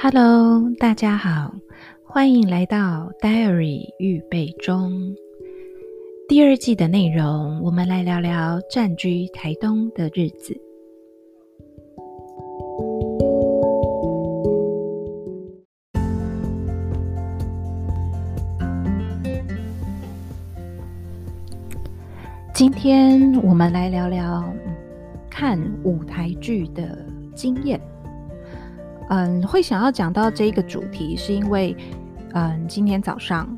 Hello，大家好，欢迎来到 Diary 预备中第二季的内容。我们来聊聊暂居台东的日子。今天我们来聊聊看舞台剧的经验。嗯，会想要讲到这一个主题，是因为，嗯，今天早上，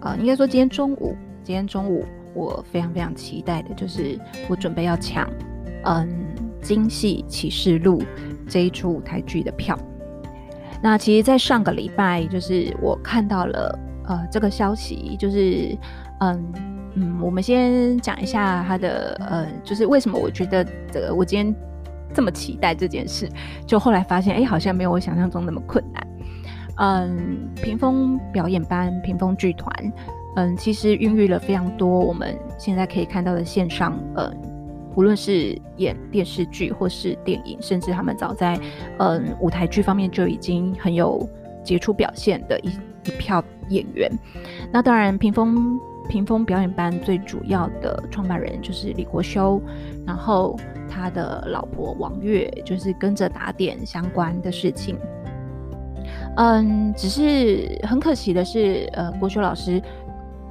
呃、应该说今天中午，今天中午我非常非常期待的就是我准备要抢，嗯，《京戏启示录》这一出舞台剧的票。那其实，在上个礼拜，就是我看到了呃这个消息，就是嗯嗯，我们先讲一下它的呃，就是为什么我觉得这个我今天。这么期待这件事，就后来发现，哎，好像没有我想象中那么困难。嗯，屏风表演班、屏风剧团，嗯，其实孕育了非常多我们现在可以看到的线上，嗯，无论是演电视剧或是电影，甚至他们早在嗯舞台剧方面就已经很有杰出表现的一一票演员。那当然，屏风屏风表演班最主要的创办人就是李国修，然后。他的老婆王月就是跟着打点相关的事情，嗯，只是很可惜的是，呃，国修老师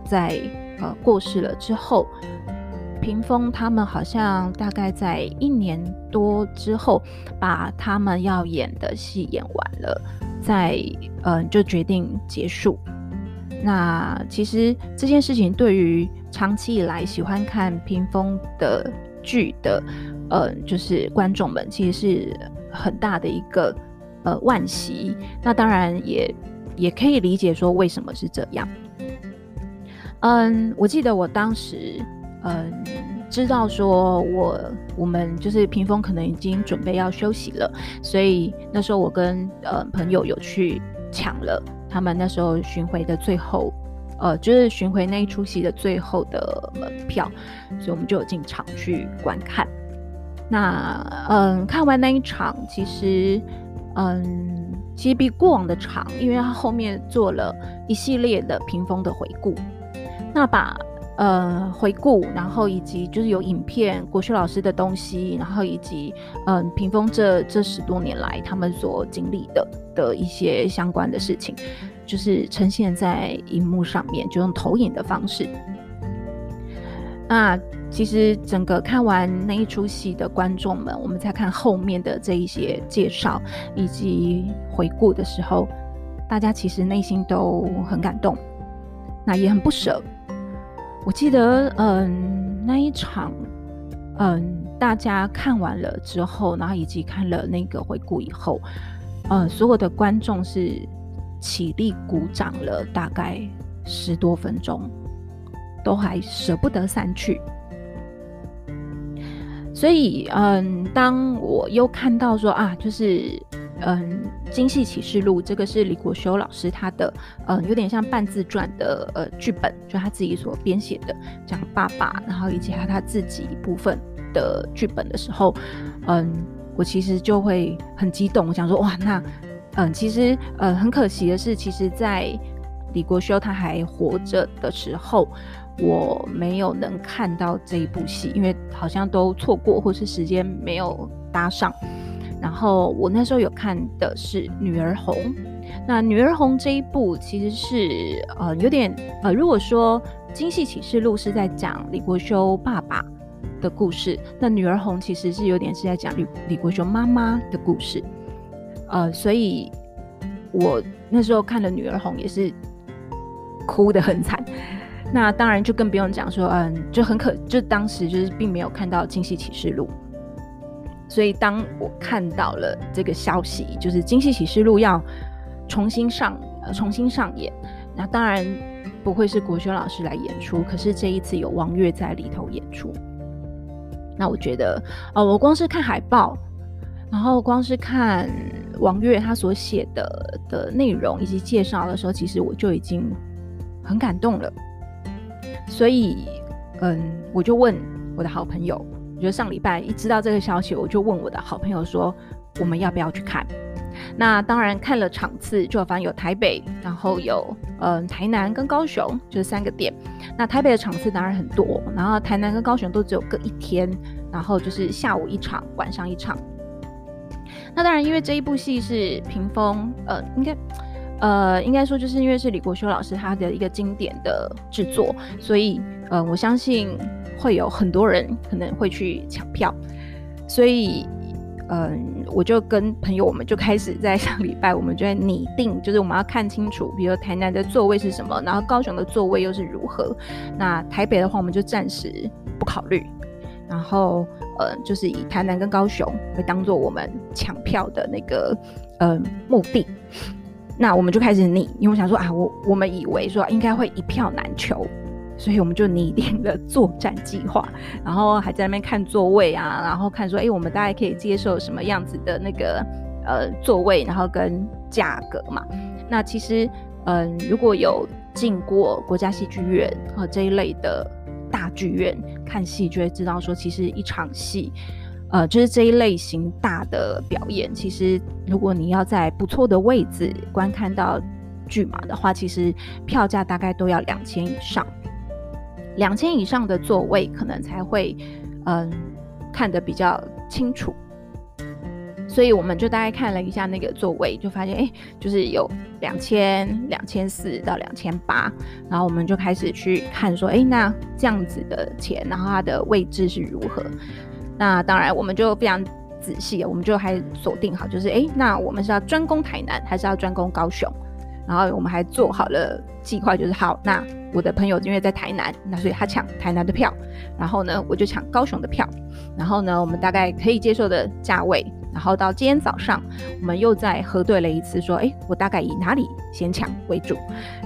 在呃过世了之后，屏风他们好像大概在一年多之后，把他们要演的戏演完了，再嗯、就决定结束。那其实这件事情对于长期以来喜欢看屏风的剧的。呃，就是观众们其实是很大的一个呃惋惜，那当然也也可以理解说为什么是这样。嗯，我记得我当时嗯知道说我我们就是屏风可能已经准备要休息了，所以那时候我跟呃朋友有去抢了他们那时候巡回的最后呃就是巡回那一出戏的最后的门票，所以我们就有进场去观看。那嗯，看完那一场，其实嗯，其实比过往的长，因为他后面做了一系列的屏风的回顾。那把呃回顾，然后以及就是有影片国学老师的东西，然后以及嗯屏风这这十多年来他们所经历的的一些相关的事情，就是呈现在荧幕上面，就用投影的方式。那其实整个看完那一出戏的观众们，我们在看后面的这一些介绍以及回顾的时候，大家其实内心都很感动，那也很不舍。我记得，嗯，那一场，嗯，大家看完了之后，然后以及看了那个回顾以后，嗯，所有的观众是起立鼓掌了大概十多分钟。都还舍不得散去，所以，嗯，当我又看到说啊，就是，嗯，《京戏启示录》这个是李国修老师他的，嗯，有点像半自传的呃剧本，就他自己所编写的，讲爸爸，然后以及他他自己部分的剧本的时候，嗯，我其实就会很激动，我想说哇，那，嗯，其实，呃，很可惜的是，其实，在李国修他还活着的时候。我没有能看到这一部戏，因为好像都错过，或是时间没有搭上。然后我那时候有看的是《女儿红》，那《女儿红》这一部其实是呃有点呃，如果说《京戏启示录》是在讲李国修爸爸的故事，那《女儿红》其实是有点是在讲李李国修妈妈的故事。呃，所以我那时候看了《女儿红》也是哭得很惨。那当然就更不用讲说，嗯，就很可，就当时就是并没有看到《京戏启示录》，所以当我看到了这个消息，就是《京戏启示录》要重新上，呃，重新上演，那当然不会是国修老师来演出，可是这一次有王月在里头演出。那我觉得，呃，我光是看海报，然后光是看王月他所写的的内容以及介绍的时候，其实我就已经很感动了。所以，嗯，我就问我的好朋友，我觉得上礼拜一知道这个消息，我就问我的好朋友说，我们要不要去看？那当然看了场次，就反正有台北，然后有嗯、呃、台南跟高雄，就是三个点。那台北的场次当然很多，然后台南跟高雄都只有各一天，然后就是下午一场，晚上一场。那当然，因为这一部戏是屏风，呃，应该呃应该说就是因为是李国修老师他的一个经典的制作，所以呃我相信会有很多人可能会去抢票，所以。嗯，我就跟朋友，我们就开始在上礼拜，我们就在拟定，就是我们要看清楚，比如台南的座位是什么，然后高雄的座位又是如何。那台北的话，我们就暂时不考虑。然后，呃，就是以台南跟高雄会当做我们抢票的那个呃目的。那我们就开始拟，因为我想说啊，我我们以为说应该会一票难求。所以我们就拟定了作战计划，然后还在那边看座位啊，然后看说，哎、我们大概可以接受什么样子的那个呃座位，然后跟价格嘛。那其实，嗯、如果有进过国家戏剧院和这一类的大剧院看戏，就会知道说，其实一场戏，呃，就是这一类型大的表演，其实如果你要在不错的位置观看到剧码的话，其实票价大概都要两千以上。两千以上的座位可能才会，嗯，看得比较清楚。所以我们就大概看了一下那个座位，就发现，哎、就是有两千、两千四到两千八。然后我们就开始去看，说，哎、那这样子的钱，然后它的位置是如何？那当然，我们就非常仔细，我们就还锁定好，就是，哎、那我们是要专攻台南，还是要专攻高雄？然后我们还做好了计划，就是好，那我的朋友因为在台南，那所以他抢台南的票，然后呢，我就抢高雄的票，然后呢，我们大概可以接受的价位，然后到今天早上，我们又再核对了一次，说，哎，我大概以哪里先抢为主，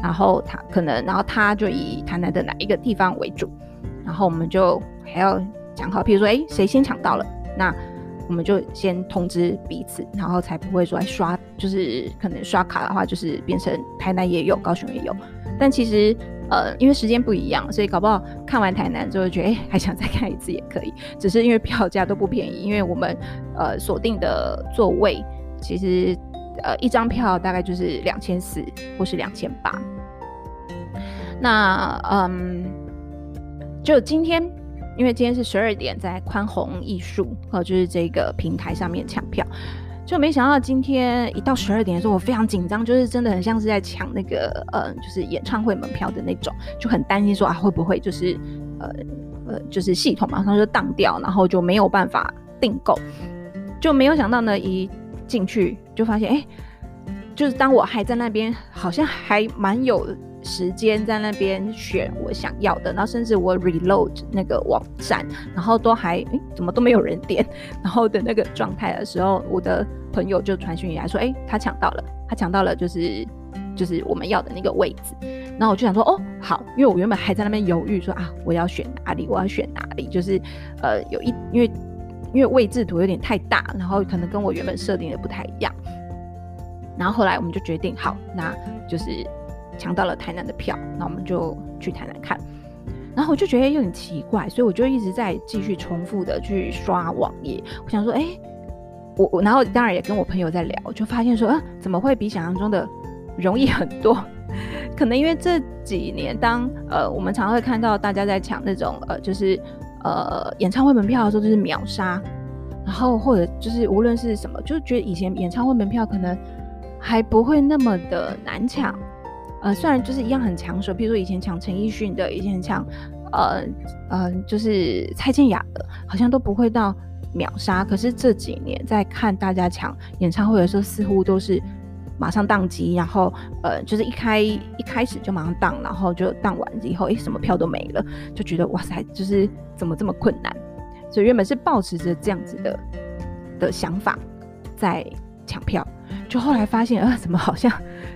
然后他可能，然后他就以台南的哪一个地方为主，然后我们就还要讲好，譬如说，哎，谁先抢到了，那。我们就先通知彼此，然后才不会说刷，就是可能刷卡的话，就是变成台南也有，高雄也有。但其实，呃，因为时间不一样，所以搞不好看完台南之后觉得，哎，还想再看一次也可以。只是因为票价都不便宜，因为我们呃锁定的座位，其实呃一张票大概就是两千四或是两千八。那嗯，就今天。因为今天是十二点，在宽宏艺术，呃，就是这个平台上面抢票，就没想到今天一到十二点的时候，我非常紧张，就是真的很像是在抢那个，呃，就是演唱会门票的那种，就很担心说啊，会不会就是，呃，呃，就是系统马上就当掉，然后就没有办法订购，就没有想到呢，一进去就发现，哎，就是当我还在那边，好像还蛮有。时间在那边选我想要的，然后甚至我 reload 那个网站，然后都还诶怎么都没有人点，然后的那个状态的时候，我的朋友就传讯来说，诶，他抢到了，他抢到了，就是就是我们要的那个位置。然后我就想说，哦，好，因为我原本还在那边犹豫说啊，我要选哪里，我要选哪里，就是呃有一因为因为位置图有点太大，然后可能跟我原本设定的不太一样。然后后来我们就决定，好，那就是。抢到了台南的票，那我们就去台南看。然后我就觉得有点奇怪，所以我就一直在继续重复的去刷网页。我想说，哎、我我，然后当然也跟我朋友在聊，就发现说，啊，怎么会比想象中的容易很多？可能因为这几年当，当呃我们常会看到大家在抢那种呃就是呃演唱会门票的时候，就是秒杀，然后或者就是无论是什么，就觉得以前演唱会门票可能还不会那么的难抢。呃，虽然就是一样很抢手，比如说以前抢陈奕迅的，以前抢，呃呃，就是蔡健雅的，好像都不会到秒杀。可是这几年在看大家抢演唱会的时候，似乎都是马上当机，然后呃，就是一开一开始就马上当，然后就当完以后，诶，什么票都没了，就觉得哇塞，就是怎么这么困难？所以原本是抱持着这样子的的想法在抢票，就后来发现，呃，怎么好像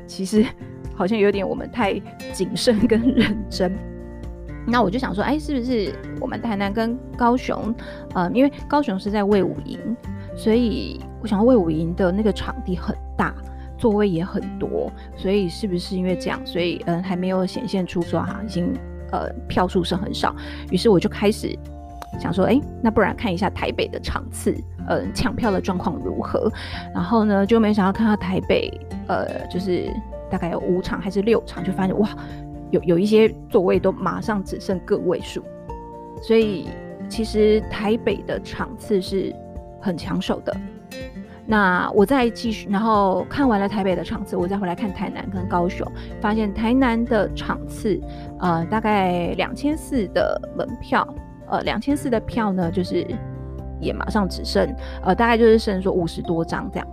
其实。好像有点我们太谨慎跟认真，那我就想说，哎，是不是我们台南跟高雄，嗯，因为高雄是在卫武营，所以我想卫武营的那个场地很大，座位也很多，所以是不是因为这样，所以嗯还没有显现出说哈已经呃票数是很少，于是我就开始想说，哎，那不然看一下台北的场次，嗯、呃，抢票的状况如何？然后呢，就没想到看到台北，呃，就是大概有五场还是六场，就发现哇，有有一些座位都马上只剩个位数，所以其实台北的场次是很抢手的。那我再继续，然后看完了台北的场次，我再回来看台南跟高雄，发现台南的场次，呃，大概两千四的门票，呃，两千四的票呢，就是也马上只剩，呃，大概就是剩说五十多张这样。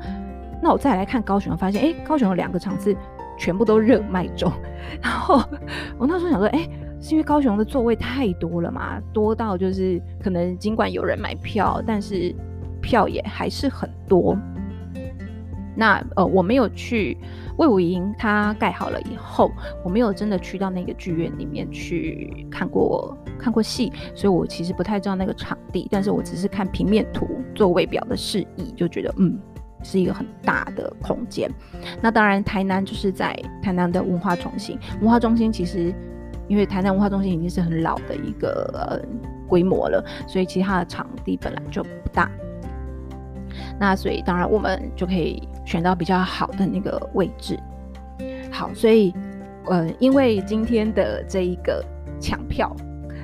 那我再来看高雄，发现，哎，高雄有两个场次全部都热卖中。然后我那时候想说，哎，是因为高雄的座位太多了嘛，多到就是可能尽管有人买票，但是。票也还是很多。那呃，我没有去魏武营，它盖好了以后，我没有真的去到那个剧院里面去看过看过戏，所以我其实不太知道那个场地。但是我只是看平面图、座位表的示意，就觉得嗯，是一个很大的空间。那当然，台南就是在台南的文化中心。文化中心其实，因为台南文化中心已经是很老的一个呃规模了，所以其他的场地本来就不大。那所以当然我们就可以选到比较好的那个位置。好，所以呃，因为今天的这一个抢票，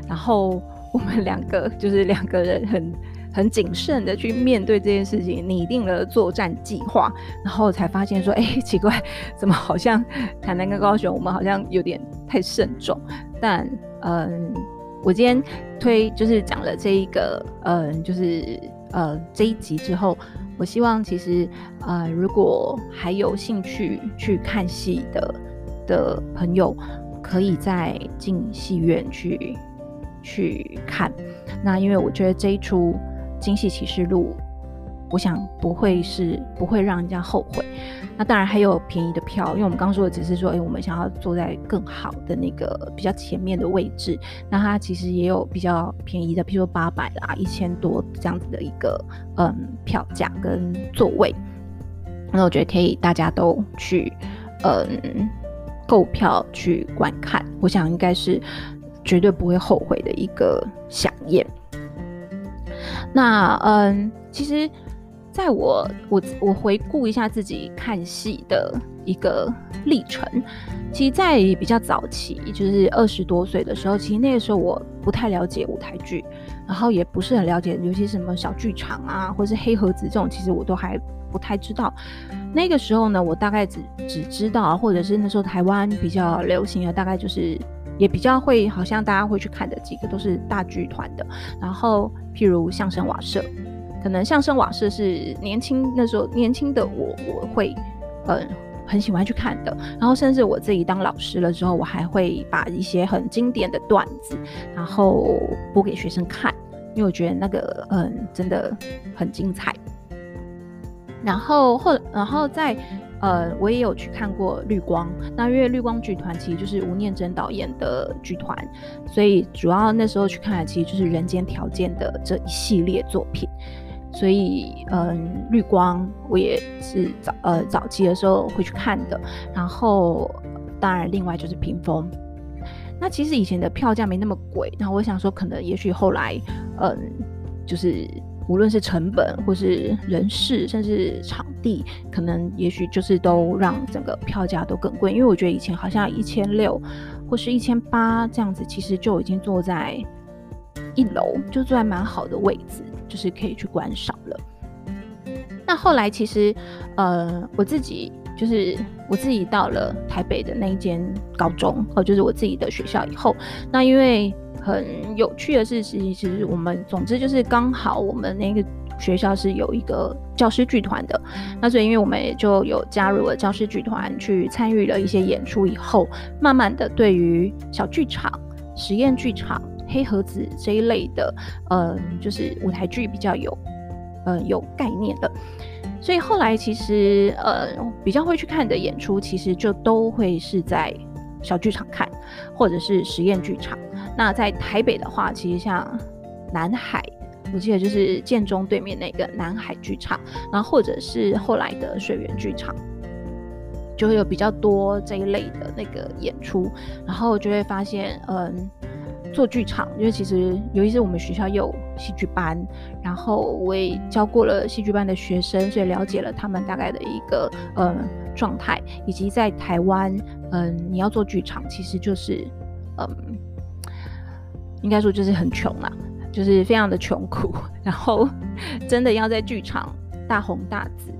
然后我们两个就是两个人很很谨慎的去面对这件事情，拟定了作战计划，然后才发现说，哎，奇怪，怎么好像台南跟高雄，我们好像有点太慎重。但嗯，我今天推就是讲了这一个，嗯，就是。呃，这一集之后，我希望其实呃，如果还有兴趣去看戏的的朋友，可以再进戏院去去看。那因为我觉得这一出《京戏启示录》。我想不会是不会让人家后悔。那当然还有便宜的票，因为我们刚说的只是说，哎，我们想要坐在更好的那个比较前面的位置。那它其实也有比较便宜的，譬如说八百啦、一千多这样子的一个嗯票价跟座位。那我觉得可以大家都去嗯购票去观看，我想应该是绝对不会后悔的一个想宴。那嗯，其实。在我我我回顾一下自己看戏的一个历程，其实，在比较早期，就是二十多岁的时候，其实那个时候我不太了解舞台剧，然后也不是很了解，尤其什么小剧场啊，或是黑盒子这种，其实我都还不太知道。那个时候呢，我大概只只知道，或者是那时候台湾比较流行的，大概就是也比较会，好像大家会去看的几个都是大剧团的，然后譬如相声瓦舍。可能相声瓦舍是年轻那时候年轻的我我会，嗯，很喜欢去看的。然后甚至我自己当老师了之后，我还会把一些很经典的段子，然后播给学生看，因为我觉得那个嗯真的很精彩。然后后然后在呃我也有去看过绿光，那因为绿光剧团其实就是吴念真导演的剧团，所以主要那时候去看的其实就是《人间条件》的这一系列作品。所以，嗯，绿光我也是早呃早期的时候会去看的。然后，当然，另外就是屏风。那其实以前的票价没那么贵。那我想说，可能也许后来，嗯，就是无论是成本或是人事，甚至场地，可能也许就是都让整个票价都更贵。因为我觉得以前好像一千六或是一千八这样子，其实就已经坐在一楼，就坐在蛮好的位置。就是可以去观赏了。那后来其实，呃，我自己就是我自己到了台北的那一间高中，哦，就是我自己的学校以后，那因为很有趣的事情，其实我们总之就是刚好我们那个学校是有一个教师剧团的，那所以因为我们也就有加入了教师剧团，去参与了一些演出以后，慢慢的对于小剧场、实验剧场。黑盒子这一类的，嗯，就是舞台剧比较有，嗯，有概念的，所以后来其实，呃，比较会去看的演出，其实就都会是在小剧场看，或者是实验剧场。那在台北的话，其实像南海，我记得就是建中对面那个南海剧场，然后或者是后来的水源剧场，就会有比较多这一类的那个演出，然后就会发现，嗯。做剧场，因为其实尤其是我们学校有戏剧班，然后我也教过了戏剧班的学生，所以了解了他们大概的一个呃状态，以及在台湾，嗯、你要做剧场，其实就是嗯、应该说就是很穷啊，就是非常的穷苦，然后真的要在剧场大红大紫，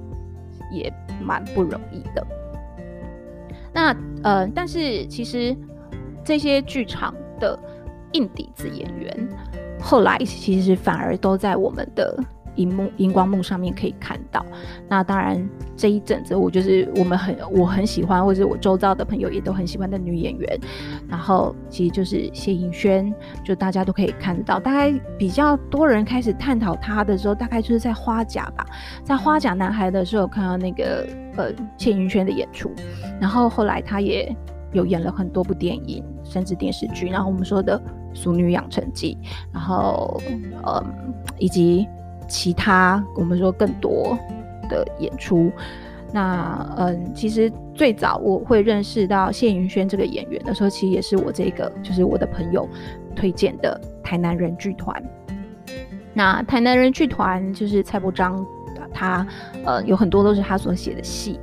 也蛮不容易的。那呃，但是其实这些剧场的硬底子演员，后来其实反而都在我们的荧幕荧光幕上面可以看到。那当然这一阵子，我就是我们很我很喜欢，或者我周遭的朋友也都很喜欢的女演员。然后其实就是谢盈萱，就大家都可以看到。大概比较多人开始探讨她的时候，大概就是在花甲吧，在花甲男孩的时候看到那个呃谢盈萱的演出。然后后来她也有演了很多部电影，甚至电视剧。然后我们说的。《俗女养成记》，然后，嗯，以及其他我们说更多的演出。那，嗯，其实最早我会认识到谢云轩这个演员的时候，其实也是我这个就是我的朋友推荐的台南人剧团。那台南人剧团就是蔡伯章，他呃有很多都是他所写的戏，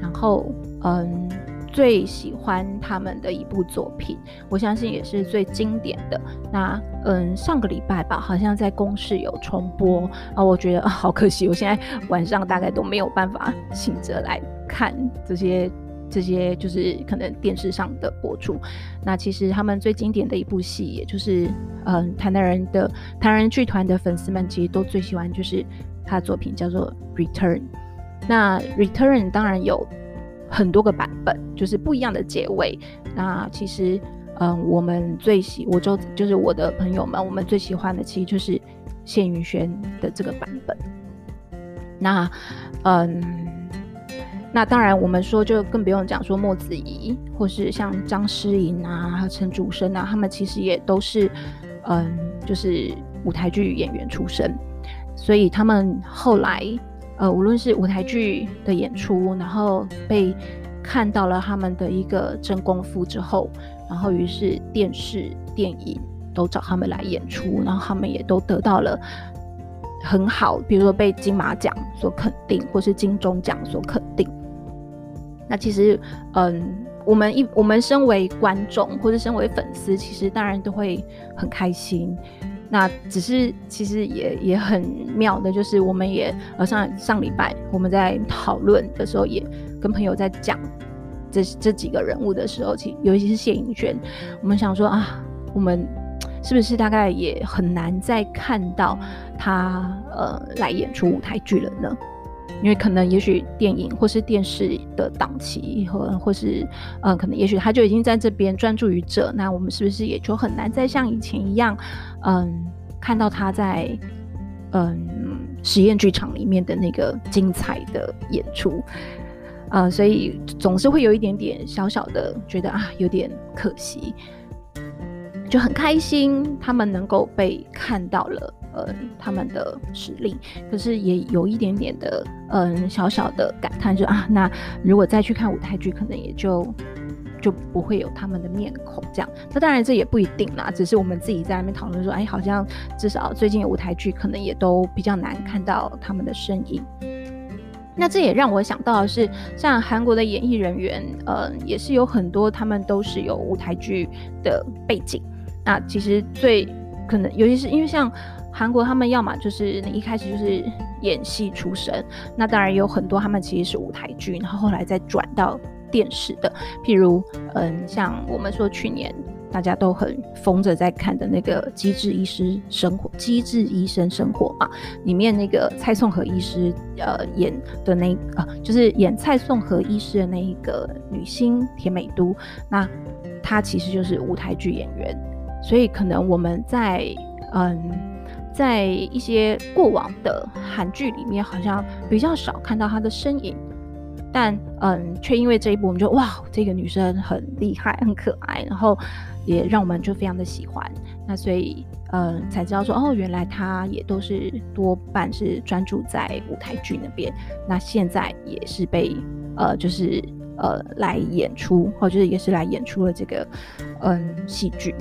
然后，嗯。最喜欢他们的一部作品，我相信也是最经典的。那嗯，上个礼拜吧，好像在公视有重播啊，我觉得、好可惜，我现在晚上大概都没有办法醒着来看这些这些，就是可能电视上的播出。那其实他们最经典的一部戏，也就是嗯，台南人的台人剧团的粉丝们其实都最喜欢，就是他的作品叫做《Return》。那《Return》当然有。很多个版本，就是不一样的结尾。那其实，嗯，我们最喜，我就就是我的朋友们，我们最喜欢的其实就是谢云轩的这个版本。那，嗯，那当然，我们说就更不用讲说莫子仪，或是像张诗颖啊、陈竹生啊，他们其实也都是，嗯，就是舞台剧演员出身，所以他们后来。呃，无论是舞台剧的演出，然后被看到了他们的一个真功夫之后，然后于是电视、电影都找他们来演出，然后他们也都得到了很好，比如说被金马奖所肯定，或是金钟奖所肯定。那其实，嗯，我们一我们身为观众或者身为粉丝，其实当然都会很开心。那只是其实也也很妙的，就是我们也呃上上礼拜我们在讨论的时候，也跟朋友在讲这这几个人物的时候，其尤其是谢颖轩，我们想说啊，我们是不是大概也很难再看到他呃来演出舞台剧了呢？因为可能也许电影或是电视的档期和或是呃可能也许他就已经在这边专注于这，那我们是不是也就很难再像以前一样？嗯，看到他在嗯实验剧场里面的那个精彩的演出，呃，所以总是会有一点点小小的觉得啊，有点可惜，就很开心他们能够被看到了，呃，他们的实力，可是也有一点点的嗯小小的感叹，就啊，那如果再去看舞台剧，可能也就。就不会有他们的面孔这样，那当然这也不一定啦，只是我们自己在那边讨论说，哎，好像至少最近舞台剧可能也都比较难看到他们的身影。那这也让我想到的是，像韩国的演艺人员，呃，也是有很多他们都是有舞台剧的背景。那其实最可能，尤其是因为像韩国，他们要么就是你一开始就是演戏出身，那当然有很多他们其实是舞台剧，然后后来再转到。电视的，譬如，嗯，像我们说去年大家都很疯着在看的那个《机智医师生活》，《机智医生生活》嘛，里面那个蔡颂和医师，呃，演的那啊，就是演蔡颂和医师的那一个女星田美都，那她其实就是舞台剧演员，所以可能我们在嗯，在一些过往的韩剧里面，好像比较少看到她的身影。但嗯，却因为这一部，我们就哇，这个女生很厉害，很可爱，然后也让我们就非常的喜欢。那所以嗯，才知道说哦，原来她也都是多半是专注在舞台剧那边。那现在也是被呃，就是呃来演出，或者是也是来演出了这个嗯戏剧。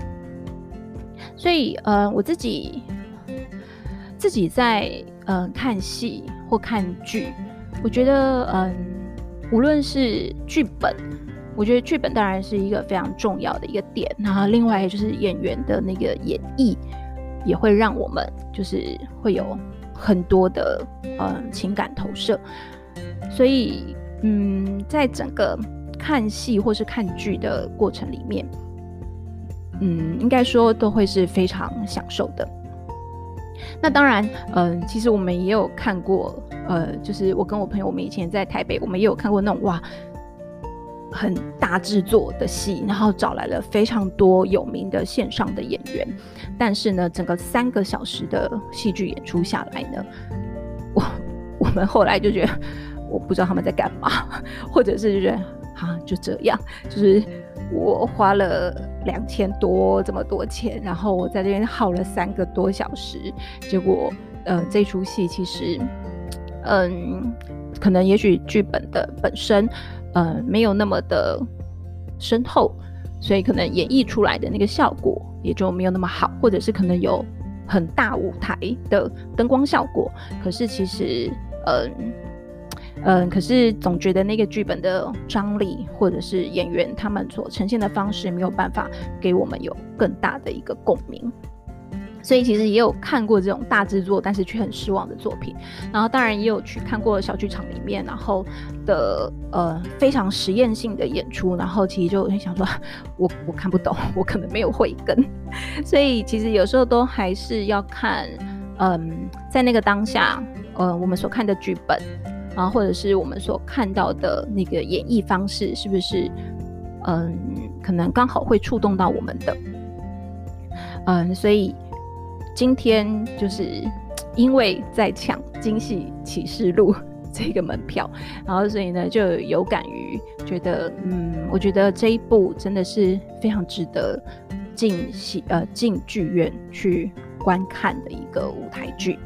所以嗯，我自己自己在呃看戏或看剧，我觉得嗯、无论是剧本，我觉得剧本当然是一个非常重要的一个点，然后另外就是演员的那个演绎，也会让我们就是会有很多的呃情感投射，所以嗯，在整个看戏或是看剧的过程里面。嗯，应该说都会是非常享受的。那当然，嗯、其实我们也有看过，呃，就是我跟我朋友，我们以前在台北，我们也有看过那种哇，很大制作的戏，然后找来了非常多有名的线上的演员。但是呢，整个三个小时的戏剧演出下来呢，我我们后来就觉得，我不知道他们在干嘛，或者是觉得啊，就这样，就是。我花了两千多这么多钱，然后我在这边耗了三个多小时，结果，呃，这出戏其实，嗯，可能也许剧本的本身，呃，没有那么的深厚，所以可能演绎出来的那个效果也就没有那么好，或者是可能有很大舞台的灯光效果，可是其实，嗯。嗯，可是总觉得那个剧本的张力，或者是演员他们所呈现的方式，没有办法给我们有更大的一个共鸣。所以其实也有看过这种大制作，但是却很失望的作品。然后当然也有去看过小剧场里面，然后的呃非常实验性的演出。然后其实就很想说，我我看不懂，我可能没有慧根。所以其实有时候都还是要看，嗯，在那个当下，呃，我们所看的剧本。啊，或者是我们所看到的那个演绎方式，是不是嗯，可能刚好会触动到我们的？嗯，所以今天就是因为在抢《京戏启示录 》这个门票，然后所以呢就有感于觉得，嗯，我觉得这一部真的是非常值得进戏呃进剧院去观看的一个舞台剧。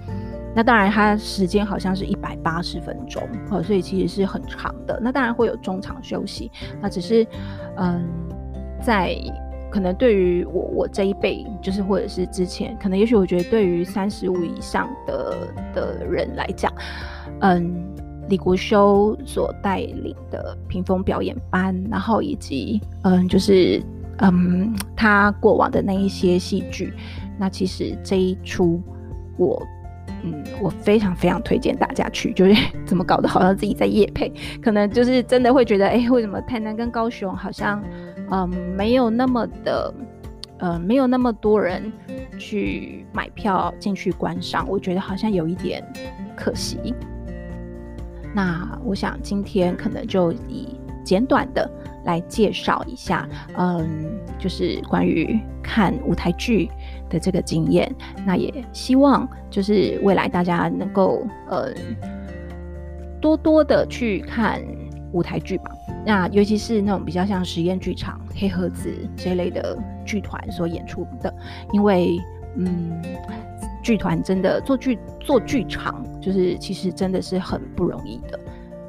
那当然，它时间好像是一百八十分钟，哦，所以其实是很长的。那当然会有中场休息，那只是，嗯，在可能对于我我这一辈，就是或者是之前，可能也许我觉得对于三十五以上的的人来讲，嗯，李国修所带领的屏风表演班，然后以及嗯，就是嗯，他过往的那一些戏剧，那其实这一出我。嗯，我非常非常推荐大家去，就是 怎么搞得好像自己在夜配，可能就是真的会觉得，哎、为什么台南跟高雄好像，嗯，没有那么的，呃，没有那么多人去买票进去观赏，我觉得好像有一点可惜。那我想今天可能就以简短的来介绍一下，嗯，就是关于看舞台剧的这个经验，那也希望就是未来大家能够呃多多的去看舞台剧吧。那尤其是那种比较像实验剧场、黑盒子这一类的剧团所演出的，因为嗯，剧团真的做剧做剧场，就是其实真的是很不容易的。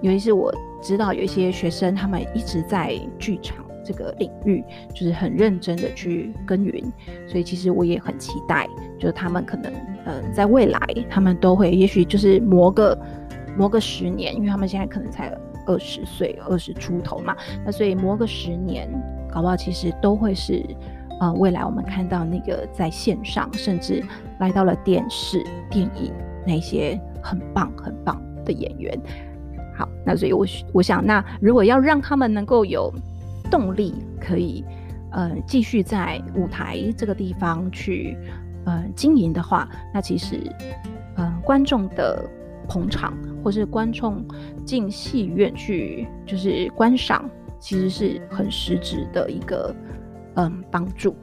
尤其是我知道有一些学生，他们一直在剧场。这个领域就是很认真的去耕耘，所以其实我也很期待，就是他们可能嗯、呃，在未来他们都会，也许就是磨个磨个十年，因为他们现在可能才二十岁，二十出头嘛，那所以磨个十年，搞不好其实都会是呃未来我们看到那个在线上，甚至来到了电视、电影那些很棒很棒的演员。好，那所以我我想，那如果要让他们能够有动力可以，呃，继续在舞台这个地方去，呃，经营的话，那其实，呃，观众的捧场或是观众进戏院去就是观赏，其实是很实质的一个，嗯、帮助。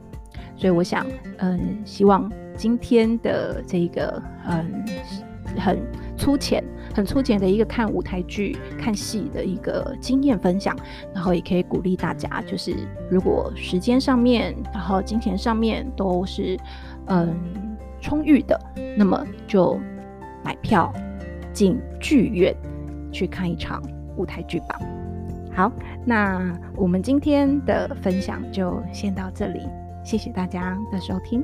所以我想，嗯、希望今天的这个，嗯、很粗浅。很粗浅的一个看舞台剧、看戏的一个经验分享，然后也可以鼓励大家，就是如果时间上面，然后金钱上面都是嗯充裕的，那么就买票进剧院去看一场舞台剧吧。好，那我们今天的分享就先到这里，谢谢大家的收听。